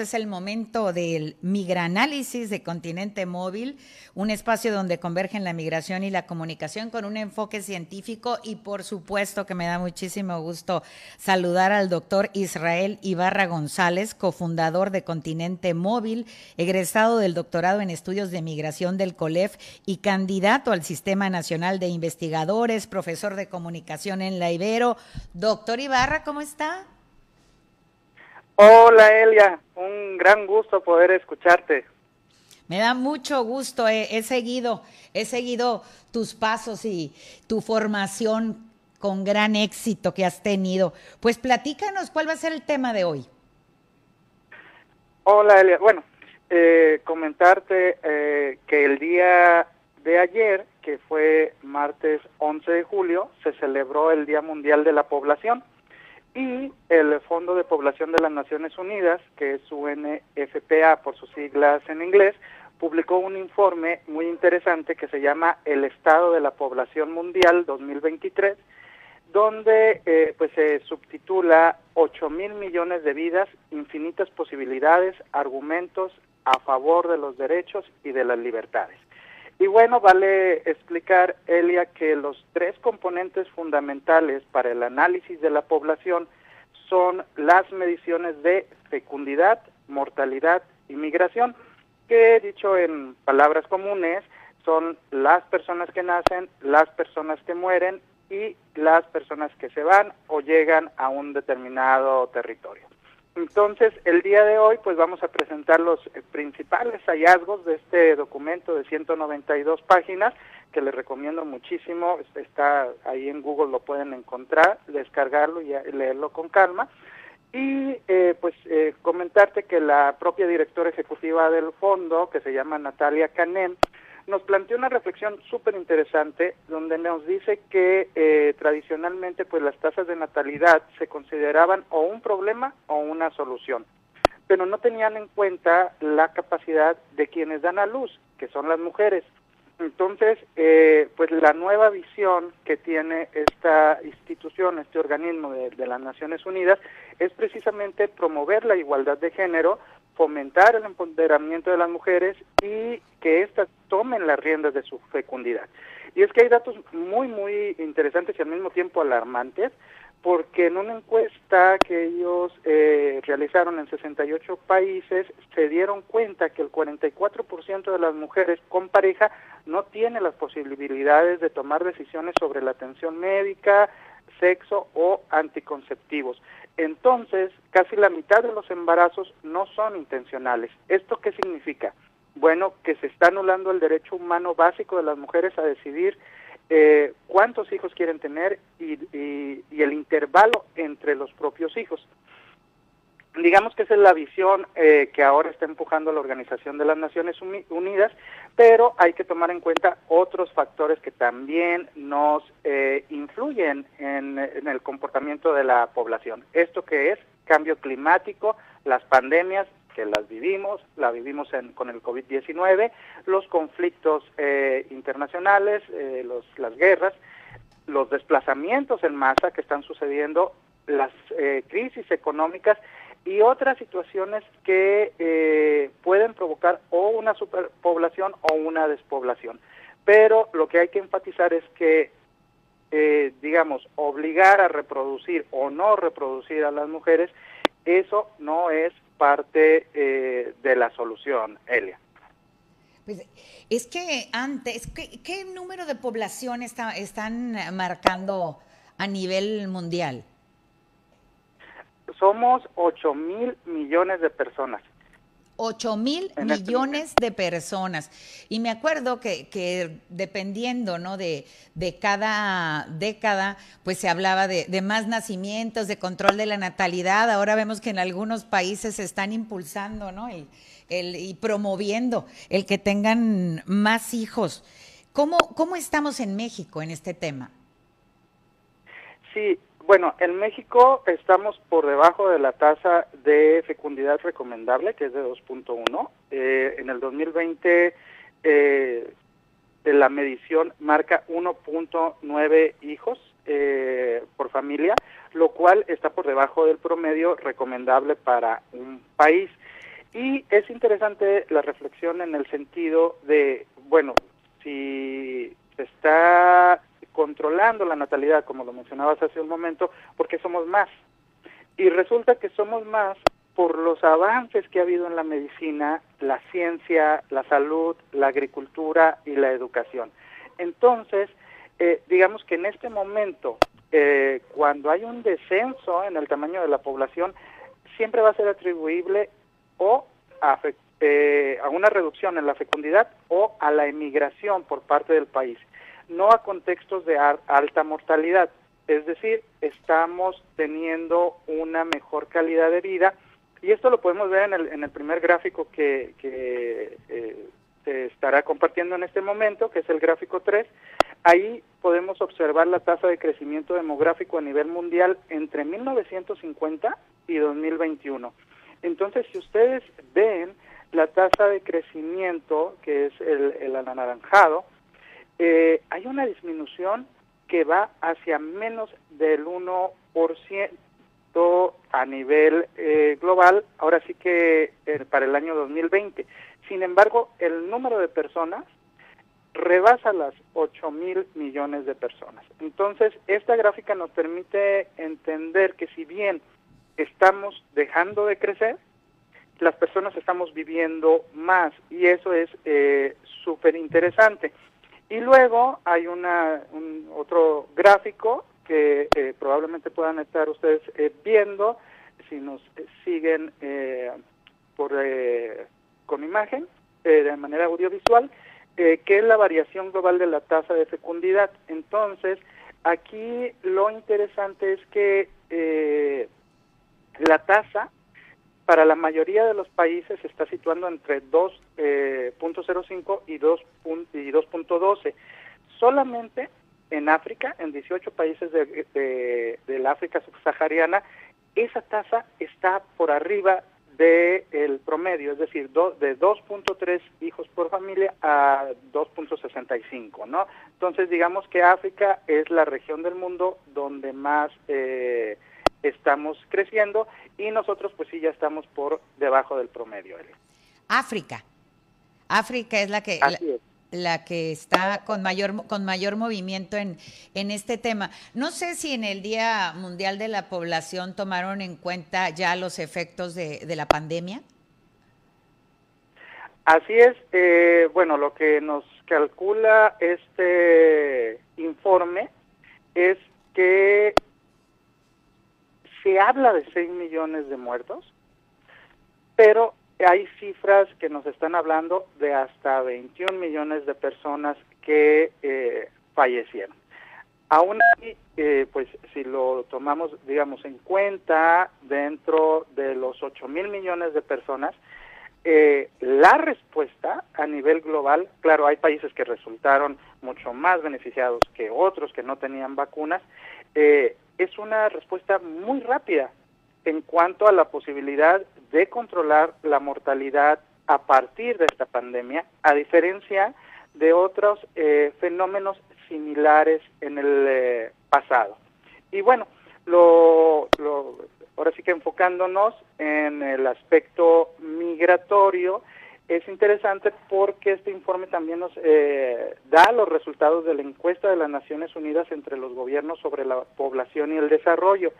es el momento del migranálisis de Continente Móvil, un espacio donde convergen la migración y la comunicación con un enfoque científico y por supuesto que me da muchísimo gusto saludar al doctor Israel Ibarra González, cofundador de Continente Móvil, egresado del doctorado en estudios de migración del COLEF y candidato al Sistema Nacional de Investigadores, profesor de comunicación en la Ibero. Doctor Ibarra, ¿cómo está? Hola Elia, un gran gusto poder escucharte. Me da mucho gusto, he, seguido, he seguido tus pasos y tu formación con gran éxito que has tenido. Pues platícanos cuál va a ser el tema de hoy. Hola Elia, bueno, eh, comentarte eh, que el día de ayer, que fue martes 11 de julio, se celebró el Día Mundial de la Población y el Fondo de Población de las Naciones Unidas, que es UNFPA por sus siglas en inglés, publicó un informe muy interesante que se llama El Estado de la Población Mundial 2023, donde eh, pues se subtitula 8 mil millones de vidas, infinitas posibilidades, argumentos a favor de los derechos y de las libertades. Y bueno, vale explicar, Elia, que los tres componentes fundamentales para el análisis de la población son las mediciones de fecundidad, mortalidad y migración, que dicho en palabras comunes son las personas que nacen, las personas que mueren y las personas que se van o llegan a un determinado territorio. Entonces, el día de hoy, pues vamos a presentar los eh, principales hallazgos de este documento de 192 páginas, que les recomiendo muchísimo. Está ahí en Google, lo pueden encontrar, descargarlo y leerlo con calma. Y eh, pues eh, comentarte que la propia directora ejecutiva del fondo, que se llama Natalia Canem, nos planteó una reflexión súper interesante donde nos dice que eh, tradicionalmente pues las tasas de natalidad se consideraban o un problema o una solución, pero no tenían en cuenta la capacidad de quienes dan a luz, que son las mujeres. Entonces, eh, pues la nueva visión que tiene esta institución, este organismo de, de las Naciones Unidas, es precisamente promover la igualdad de género, fomentar el empoderamiento de las mujeres y que éstas tomen las riendas de su fecundidad. Y es que hay datos muy, muy interesantes y al mismo tiempo alarmantes, porque en una encuesta que ellos eh, realizaron en 68 países, se dieron cuenta que el 44% de las mujeres con pareja no tiene las posibilidades de tomar decisiones sobre la atención médica, sexo o anticonceptivos. Entonces, casi la mitad de los embarazos no son intencionales. ¿Esto qué significa? Bueno, que se está anulando el derecho humano básico de las mujeres a decidir eh, cuántos hijos quieren tener y, el intervalo entre los propios hijos. Digamos que esa es la visión eh, que ahora está empujando la Organización de las Naciones Unidas, pero hay que tomar en cuenta otros factores que también nos eh, influyen en, el comportamiento de la población. Esto que es cambio climático, las pandemias que las vivimos, la vivimos con el COVID-19, los conflictos eh, internacionales, las guerras, los desplazamientos en masa que están sucediendo, las crisis económicas y otras situaciones que eh, pueden provocar o una superpoblación o una despoblación. Pero lo que hay que enfatizar es que, eh, digamos, obligar a reproducir o no reproducir a las mujeres, eso no es parte eh, de la solución, Elia. Pues es que antes, ¿qué, qué número de población está, están marcando a nivel mundial? somos 8 mil millones de personas. 8 mil este millones de personas. Y me acuerdo que, que dependiendo ¿no? de, de, cada década, pues se hablaba de, de, más nacimientos, de control de la natalidad. Ahora vemos que en algunos países se están impulsando ¿no? el, el, y promoviendo el que tengan más hijos. ¿Cómo, ¿Cómo estamos en México en este tema? Sí, Bueno, en México estamos por debajo de la tasa de fecundidad recomendable, que es de 2.1. Eh, en el 2020 eh, la medición marca 1.9 hijos eh, por familia, lo cual está por debajo del promedio recomendable para un país. Y es interesante la reflexión en el sentido de, bueno, si está controlando la natalidad, como lo mencionabas hace un momento, porque somos más. Y resulta que somos más por los avances que ha habido en la medicina, la ciencia, la salud, la agricultura y la educación. Entonces, eh, digamos que en este momento, eh, cuando hay un descenso en el tamaño de la población, siempre va a ser atribuible o a, eh, a una reducción en la fecundidad o a la emigración por parte del país no a contextos de alta mortalidad. Es decir, estamos teniendo una mejor calidad de vida y esto lo podemos ver en el, en el primer gráfico que, que eh, se estará compartiendo en este momento, que es el gráfico 3. Ahí podemos observar la tasa de crecimiento demográfico a nivel mundial entre 1950 y 2021. Entonces, si ustedes ven la tasa de crecimiento, que es el, el anaranjado, eh, hay una disminución que va hacia menos del 1% a nivel eh, global, ahora sí que eh, para el año 2020. Sin embargo, el número de personas rebasa las 8 mil millones de personas. Entonces, esta gráfica nos permite entender que si bien estamos dejando de crecer, las personas estamos viviendo más y eso es súper interesante. Y luego hay una, un, otro gráfico que eh, probablemente puedan estar ustedes eh, viendo si nos eh, siguen por con imagen de manera audiovisual, que es la variación global de la tasa de fecundidad. Entonces, aquí lo interesante es que la tasa para la mayoría de los países se está situando entre 2.05 eh, y 2.12. Solamente en África, en 18 países de, la África subsahariana, esa tasa está por arriba del promedio, es decir, de 2.3 hijos por familia a 2.65, ¿no? Entonces, digamos que África es la región del mundo donde más eh, estamos creciendo y nosotros pues sí ya estamos por debajo del promedio. África. África es la que la, que está con mayor con mayor movimiento en, en este tema. No sé si en el Día Mundial de la Población tomaron en cuenta ya los efectos de, de la pandemia. Así es, eh, bueno, lo que nos calcula este informe es que se habla de 6 millones de muertos, pero hay cifras que nos están hablando de hasta 21 millones de personas que eh, fallecieron. Aún así, eh, pues si lo tomamos, digamos, en cuenta dentro de los 8 mil millones de personas, eh, la respuesta a nivel global, claro, hay países que resultaron mucho más beneficiados que otros que no tenían vacunas, eh, es una respuesta muy rápida en cuanto a la posibilidad de controlar la mortalidad a partir de esta pandemia, a diferencia de otros eh, fenómenos similares en el eh, pasado. Y bueno, lo, ahora sí que enfocándonos en el aspecto migratorio, es interesante porque este informe también nos eh, da los resultados de la encuesta de las Naciones Unidas entre los gobiernos sobre la población y el desarrollo.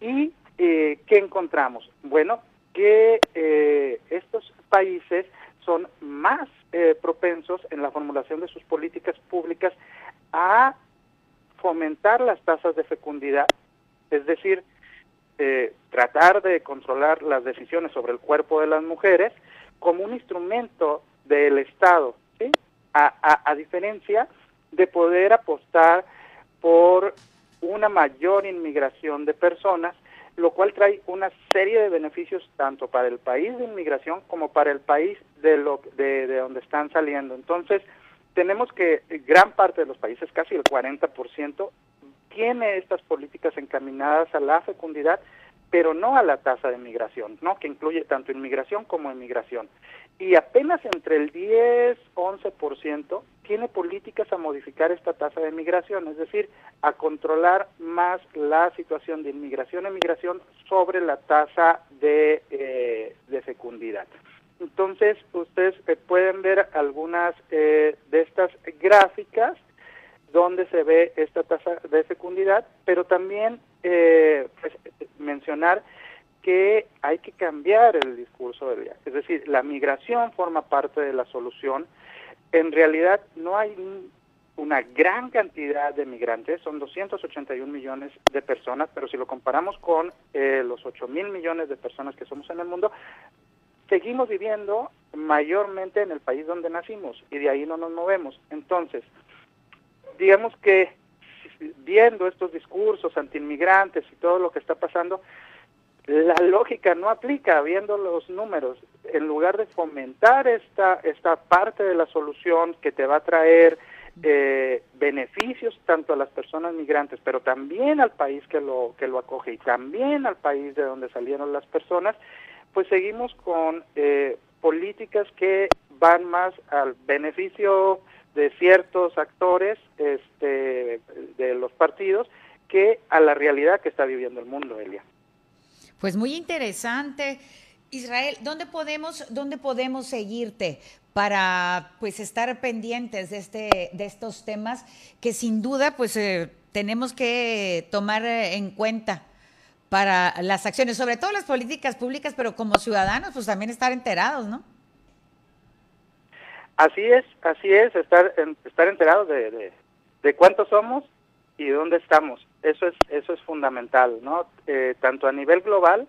¿Y eh, qué encontramos? Bueno, que eh, estos países son más propensos en la formulación de sus políticas públicas a fomentar las tasas de fecundidad, es decir, tratar de controlar las decisiones sobre el cuerpo de las mujeres, como un instrumento del Estado, a, diferencia de poder apostar por una mayor inmigración de personas, lo cual trae una serie de beneficios tanto para el país de inmigración como para el país de, lo, de, de donde están saliendo. Entonces, tenemos que gran parte de los países, casi el 40%, tiene estas políticas encaminadas a la fecundidad, pero no a la tasa de migración, ¿no? que incluye tanto inmigración como emigración. Y apenas entre el 10-11% tiene políticas a modificar esta tasa de migración, es decir, a controlar más la situación de inmigración-emigración sobre la tasa de, eh, de fecundidad. Entonces, ustedes eh, pueden ver algunas eh, de estas gráficas donde se ve esta tasa de fecundidad, pero también eh, pues, mencionar que hay que cambiar el discurso del día. Es decir, la migración forma parte de la solución. En realidad no hay una gran cantidad de migrantes, son 281 millones de personas, pero si lo comparamos con eh, los 8 mil millones de personas que somos en el mundo, seguimos viviendo mayormente en el país donde nacimos y de ahí no nos movemos. Entonces, digamos que viendo estos discursos antiinmigrantes y todo lo que está pasando, la lógica no aplica viendo los números. En lugar de fomentar esta, esta parte de la solución que te va a traer eh, beneficios tanto a las personas migrantes, pero también al país que lo, que lo acoge y también al país de donde salieron las personas, pues seguimos con eh, políticas que van más al beneficio de ciertos actores este, de los partidos que a la realidad que está viviendo el mundo, Elia. Pues muy interesante. Israel, ¿dónde podemos, dónde podemos seguirte para pues estar pendientes de este, de estos temas que sin duda pues eh, tenemos que tomar en cuenta para las acciones, sobre todo las políticas públicas, pero como ciudadanos, pues también estar enterados, ¿no? Así es, así es, estar estar enterados de, de, cuántos somos y dónde estamos. Eso es eso es fundamental, ¿no? Eh, tanto a nivel global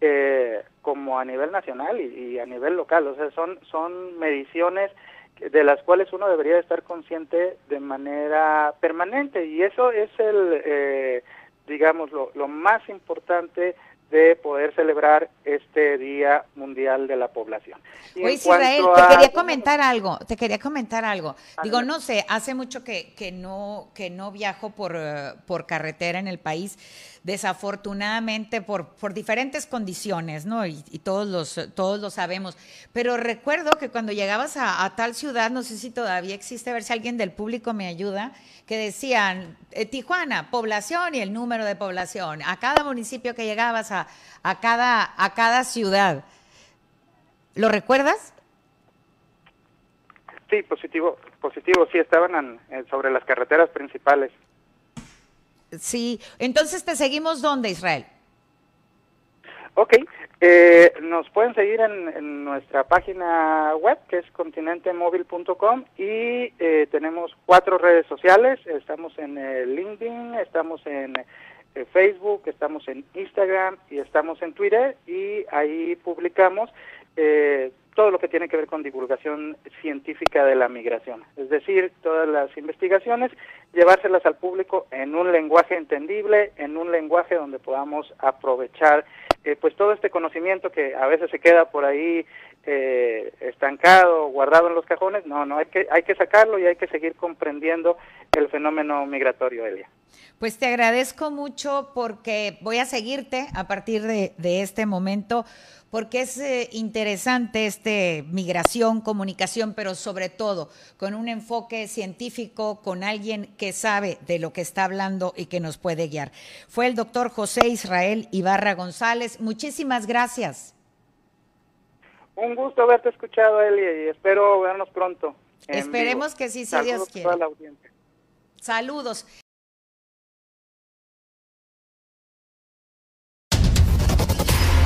eh, como a nivel nacional y, a nivel local. O sea, son son mediciones de las cuales uno debería estar consciente de manera permanente y eso es el eh, digamos, lo, lo más importante de poder celebrar este Día Mundial de la Población. Oye, Israel, te quería comentar algo, te quería comentar algo. Digo, no sé, hace mucho que, que, no, que no viajo por, eh, por carretera en el país, desafortunadamente por, por diferentes condiciones, ¿no? Y, todos, los, todos lo sabemos. Pero recuerdo que cuando llegabas a, a, tal ciudad, no sé si todavía existe, a ver si alguien del público me ayuda, que decían, eh, Tijuana, población y el número de población. A cada municipio que llegabas, a, a, cada, a cada ciudad. ¿Lo recuerdas? Sí, positivo, positivo, sí, estaban sobre las carreteras principales. Sí, entonces te seguimos dónde, Israel? Ok, eh, nos pueden seguir en, nuestra página web que es continentemóvil.com y eh, tenemos cuatro redes sociales, estamos en eh, LinkedIn, estamos en Facebook, estamos en Instagram y estamos en Twitter y ahí publicamos eh, todo lo que tiene que ver con divulgación científica de la migración, es decir, todas las investigaciones, llevárselas al público en un lenguaje entendible, en un lenguaje donde podamos aprovechar eh, pues todo este conocimiento que a veces se queda por ahí eh, estancado, guardado en los cajones, no, no, hay que, hay que sacarlo y hay que seguir comprendiendo el fenómeno migratorio, Elia. Pues te agradezco mucho porque voy a seguirte a partir de, de este momento porque es eh, interesante este migración, comunicación, pero sobre todo con un enfoque científico, con alguien que sabe de lo que está hablando y que nos puede guiar. Fue el doctor José Israel Ibarra González. Muchísimas gracias. Un gusto haberte escuchado, Eli, y espero vernos pronto. Esperemos que sí, si Dios quiere. Saludos.